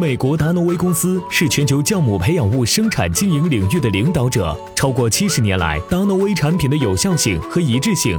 美国达诺威公司是全球酵母培养物生产经营领域的领导者。超过七十年来，达诺威产品的有效性和一致性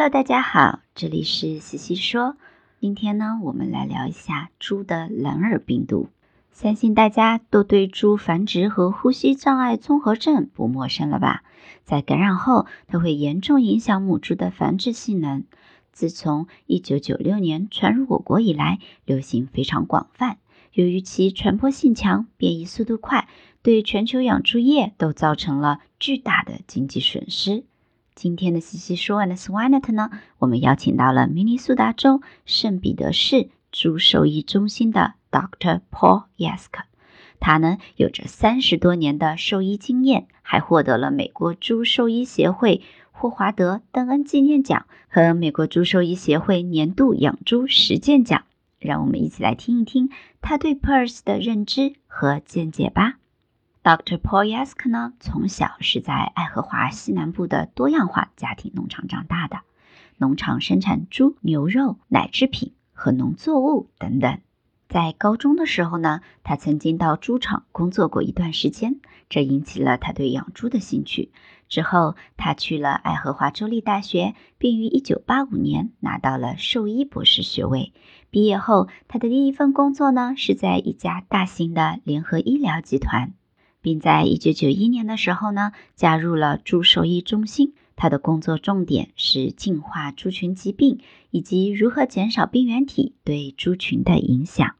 Hello，大家好，这里是西西说。今天呢，我们来聊一下猪的蓝耳病毒。相信大家都对猪繁殖和呼吸障碍综合症不陌生了吧？在感染后，它会严重影响母猪的繁殖性能。自从1996年传入我国以来，流行非常广泛。由于其传播性强、变异速度快，对全球养猪业都造成了巨大的经济损失。今天的西西说完的 Swinet 呢，我们邀请到了明尼苏达州圣彼得市猪兽医中心的 Dr. Paul Yask。他呢有着三十多年的兽医经验，还获得了美国猪兽医协会霍华德·邓恩纪念奖和美国猪兽医协会年度养猪实践奖。让我们一起来听一听他对 PRRS 的认知和见解吧。Dr. Paul Yask 呢，从小是在爱荷华西南部的多样化家庭农场长大的，农场生产猪、牛肉、奶制品和农作物等等。在高中的时候呢，他曾经到猪场工作过一段时间，这引起了他对养猪的兴趣。之后，他去了爱荷华州立大学，并于1985年拿到了兽医博士学位。毕业后，他的第一份工作呢，是在一家大型的联合医疗集团。并在一九九一年的时候呢，加入了猪兽医中心。他的工作重点是净化猪群疾病以及如何减少病原体对猪群的影响。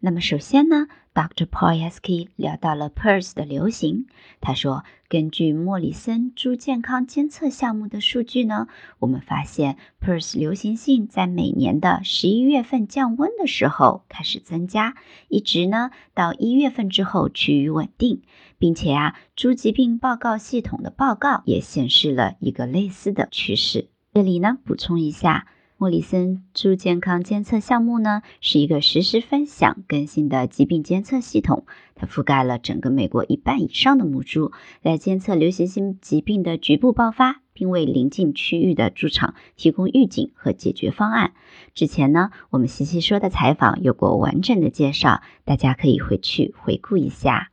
那么，首先呢？Dr. Paul Yaski 聊到了 PRRS 的流行。他说，根据莫里森猪健康监测项目的数据呢，我们发现 PRRS 流行性在每年的十一月份降温的时候开始增加，一直呢到一月份之后趋于稳定，并且啊，猪疾病报告系统的报告也显示了一个类似的趋势。这里呢，补充一下。莫里森猪健康监测项目呢，是一个实时分享更新的疾病监测系统，它覆盖了整个美国一半以上的母猪，来监测流行性疾病的局部爆发，并为邻近区域的猪场提供预警和解决方案。之前呢，我们西西说的采访有过完整的介绍，大家可以回去回顾一下。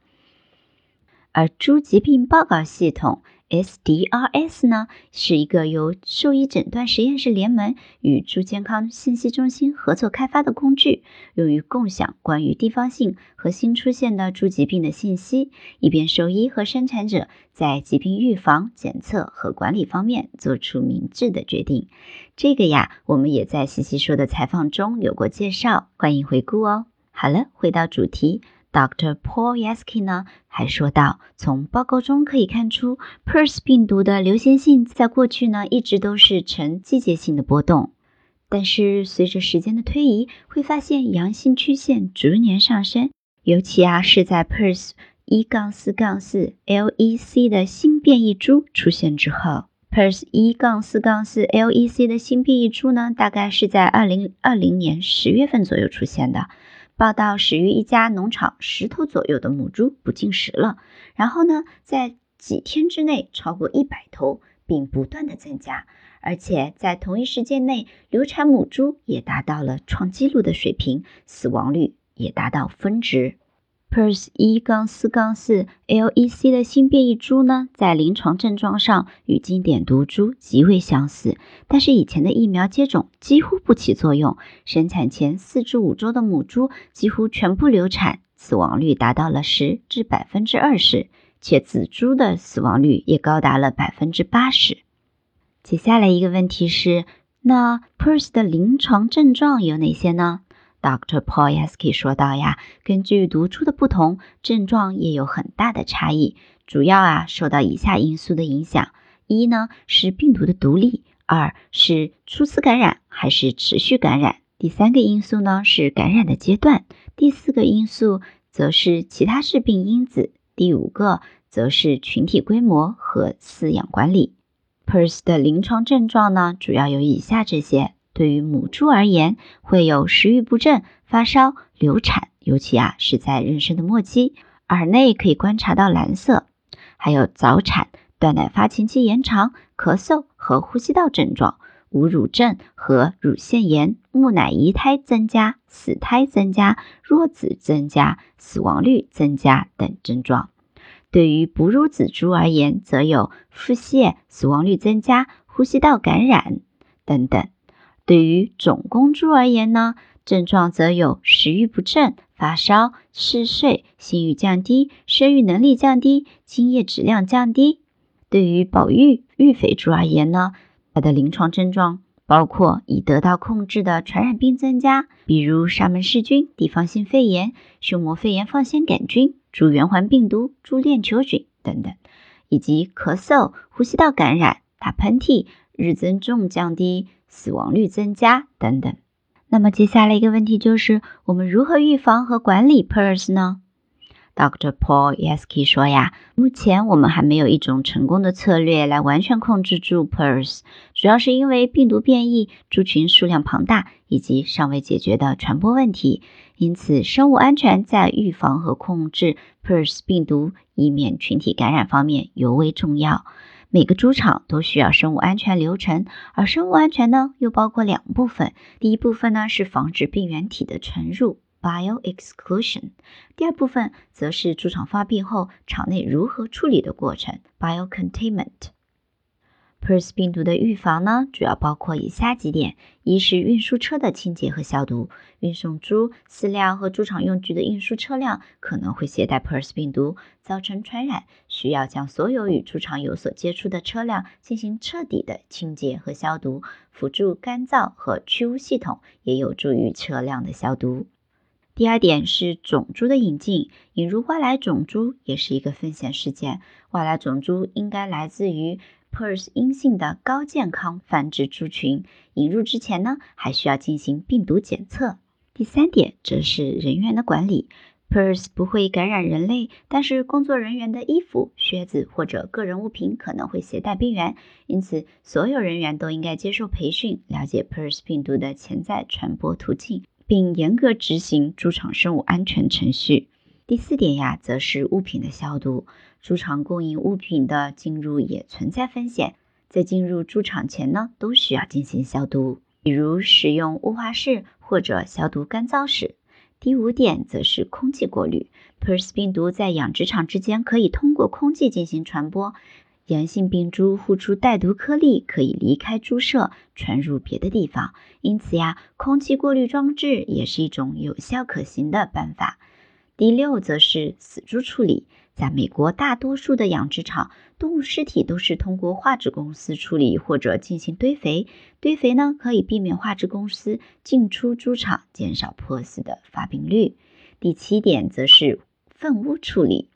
而猪疾病报告系统。SDRS 呢，是一个由兽医诊断实验室联盟与猪健康信息中心合作开发的工具，用于共享关于地方性和新出现的猪疾病的信息，以便兽医和生产者在疾病预防、检测和管理方面做出明智的决定。这个呀，我们也在西西说的采访中有过介绍，欢迎回顾哦。好了，回到主题。Dr. Paul Yaski 呢还说到，从报告中可以看出，PRRS 病毒的流行性在过去呢一直都是呈季节性的波动，但是随着时间的推移，会发现阳性曲线逐年上升，尤其啊是在 PRRS 一杠四杠四 LEC 的新变异株出现之后，PRRS 一杠四杠四 LEC 的新变异株呢，大概是在二零二零年十月份左右出现的。报道始于一家农场十头左右的母猪不进食了，然后呢，在几天之内超过一百头，并不断的增加，而且在同一时间内，流产母猪也达到了创纪录的水平，死亡率也达到峰值。PERS 一杠四杠四 LEC 的新变异株呢，在临床症状上与经典毒株极为相似，但是以前的疫苗接种几乎不起作用，生产前四至五周的母猪几乎全部流产，死亡率达到了十至百分之二十，且仔猪的死亡率也高达了百分之八十。接下来一个问题是，那 PERS 的临床症状有哪些呢？Dr. Paul Yaski 说道：“呀，根据毒株的不同，症状也有很大的差异。主要啊受到以下因素的影响：一呢是病毒的毒力；二是初次感染还是持续感染；第三个因素呢是感染的阶段；第四个因素则是其他致病因子；第五个则是群体规模和饲养管理。PERS 的临床症状呢，主要有以下这些。”对于母猪而言，会有食欲不振、发烧、流产，尤其啊是在妊娠的末期，耳内可以观察到蓝色，还有早产、断奶发情期延长、咳嗽和呼吸道症状、无乳症和乳腺炎、木乃伊胎增加、死胎增加、弱子增加、死亡率增加等症状。对于哺乳仔猪而言，则有腹泻、死亡率增加、呼吸道感染等等。对于种公猪而言呢，症状则有食欲不振、发烧、嗜睡、性欲降低、生育能力降低、精液质量降低。对于保育育肥猪而言呢，它的临床症状包括已得到控制的传染病增加，比如沙门氏菌、地方性肺炎、胸膜肺炎放线杆菌、猪圆环病毒、猪链球菌等等，以及咳嗽、呼吸道感染、打喷嚏、日增重降低。死亡率增加等等。那么接下来一个问题就是，我们如何预防和管理 PERS 呢？Dr. Paul Yaski 说呀，目前我们还没有一种成功的策略来完全控制住 PERS，主要是因为病毒变异、猪群数量庞大以及尚未解决的传播问题。因此，生物安全在预防和控制 PERS 病毒，以免群体感染方面尤为重要。每个猪场都需要生物安全流程，而生物安全呢，又包括两部分。第一部分呢是防止病原体的传入 （bio exclusion），第二部分则是猪场发病后场内如何处理的过程 （bio containment）。PERS 病毒的预防呢，主要包括以下几点：一是运输车的清洁和消毒。运送猪饲料和猪场用具的运输车辆可能会携带 PERS 病毒，造成传染，需要将所有与猪场有所接触的车辆进行彻底的清洁和消毒。辅助干燥和去污系统也有助于车辆的消毒。第二点是种猪的引进，引入外来种猪也是一个风险事件。外来种猪应该来自于。PERS 阴性的高健康繁殖猪群引入之前呢，还需要进行病毒检测。第三点则是人员的管理。PERS 不会感染人类，但是工作人员的衣服、靴子或者个人物品可能会携带病原，因此所有人员都应该接受培训，了解 PERS 病毒的潜在传播途径，并严格执行猪场生物安全程序。第四点呀，则是物品的消毒。猪场供应物品的进入也存在风险，在进入猪场前呢，都需要进行消毒，比如使用雾化室或者消毒干燥室。第五点则是空气过滤。PERS 病毒在养殖场之间可以通过空气进行传播，阳性病株呼出带毒颗粒，可以离开猪舍传入别的地方。因此呀，空气过滤装置也是一种有效可行的办法。第六则是死猪处理，在美国大多数的养殖场，动物尸体都是通过化质公司处理或者进行堆肥。堆肥呢，可以避免化质公司进出猪场，减少破死的发病率。第七点则是粪污处理。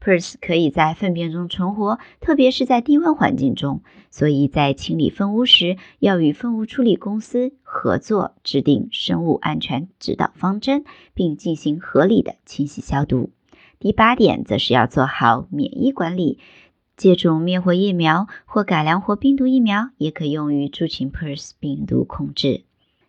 PERS 可以在粪便中存活，特别是在低温环境中，所以在清理粪污时，要与粪污处理公司合作，制定生物安全指导方针，并进行合理的清洗消毒。第八点则是要做好免疫管理，接种灭活疫苗或改良活病毒疫苗，也可用于猪禽 PERS 病毒控制。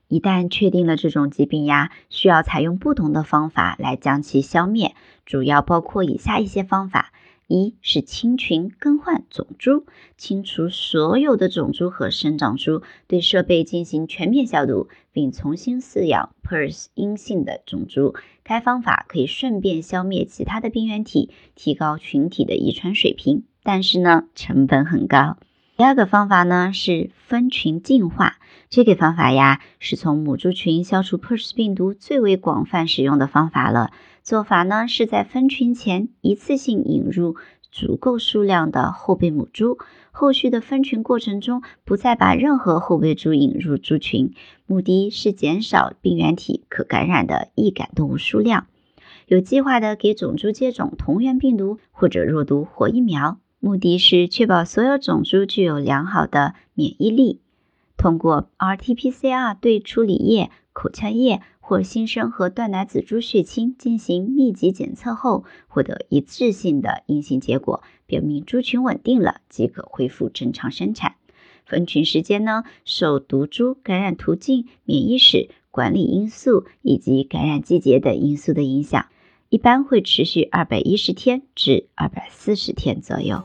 一旦确定了这种疾病呀，需要采用不同的方法来将其消灭，主要包括以下一些方法：一是清群更换种猪，清除所有的种猪和生长猪，对设备进行全面消毒，并重新饲养 PERS 阴性的种猪。该方法可以顺便消灭其他的病原体，提高群体的遗传水平，但是呢，成本很高。第二个方法呢是分群进化，这个方法呀是从母猪群消除 PRRS 病毒最为广泛使用的方法了。做法呢是在分群前一次性引入足够数量的后备母猪，后续的分群过程中不再把任何后备猪引入猪群，目的是减少病原体可感染的易感动物数量。有计划的给种猪接种同源病毒或者弱毒活疫苗。目的是确保所有种猪具有良好的免疫力。通过 RT-PCR 对处理液、口腔液或新生和断奶仔猪血清进行密集检测后，获得一致性的阴性结果，表明猪群稳定了，即可恢复正常生产。分群时间呢，受毒株感染途径、免疫史、管理因素以及感染季节等因素的影响。一般会持续二百一十天至二百四十天左右。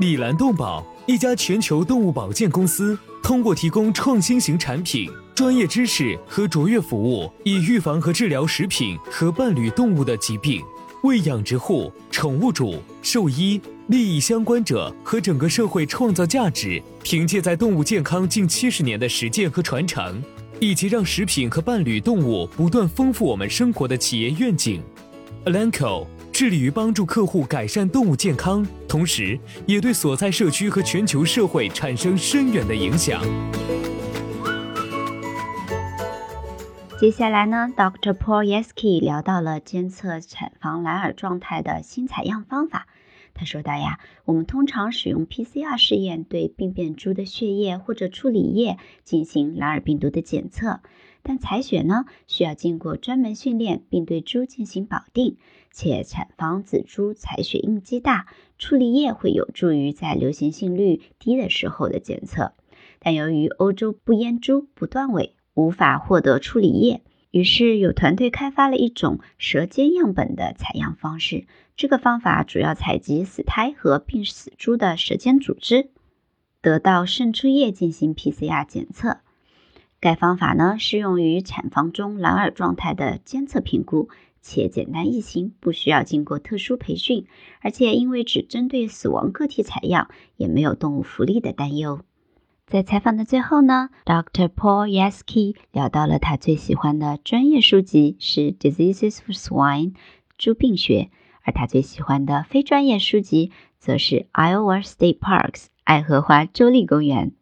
李兰动保，一家全球动物保健公司，通过提供创新型产品、专业知识和卓越服务，以预防和治疗食品和伴侣动物的疾病，为养殖户、宠物主、兽医、利益相关者和整个社会创造价值。凭借在动物健康近七十年的实践和传承。以及让食品和伴侣动物不断丰富我们生活的企业愿景，Alanco 致力于帮助客户改善动物健康，同时也对所在社区和全球社会产生深远的影响。接下来呢，Dr. Paul Yeski 聊到了监测产房蓝耳状态的新采样方法。他说道呀，我们通常使用 PCR 试验对病变猪的血液或者处理液进行蓝耳病毒的检测，但采血呢需要经过专门训练，并对猪进行保定，且产房仔猪采血应激大，处理液会有助于在流行性率低的时候的检测。但由于欧洲不阉猪不断尾，无法获得处理液。于是有团队开发了一种舌尖样本的采样方式。这个方法主要采集死胎和病死猪的舌尖组织，得到渗出液进行 PCR 检测。该方法呢适用于产房中蓝耳状态的监测评估，且简单易行，不需要经过特殊培训，而且因为只针对死亡个体采样，也没有动物福利的担忧。在采访的最后呢，Dr. Paul Yeski 聊到了他最喜欢的专业书籍是《Diseases for Swine》猪病学，而他最喜欢的非专业书籍则是《Iowa State Parks》爱荷华州立公园。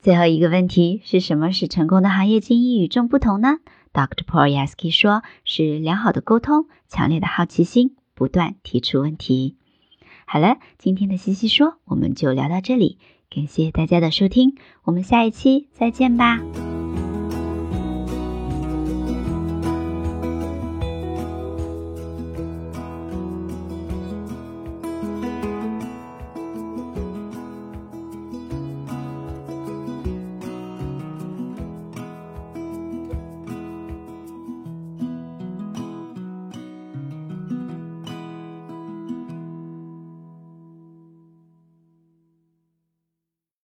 最后一个问题是什么使成功的行业精英与众不同呢？Dr. Paul Yeski 说是良好的沟通、强烈的好奇心、不断提出问题。好了，今天的西西说我们就聊到这里。感谢大家的收听，我们下一期再见吧。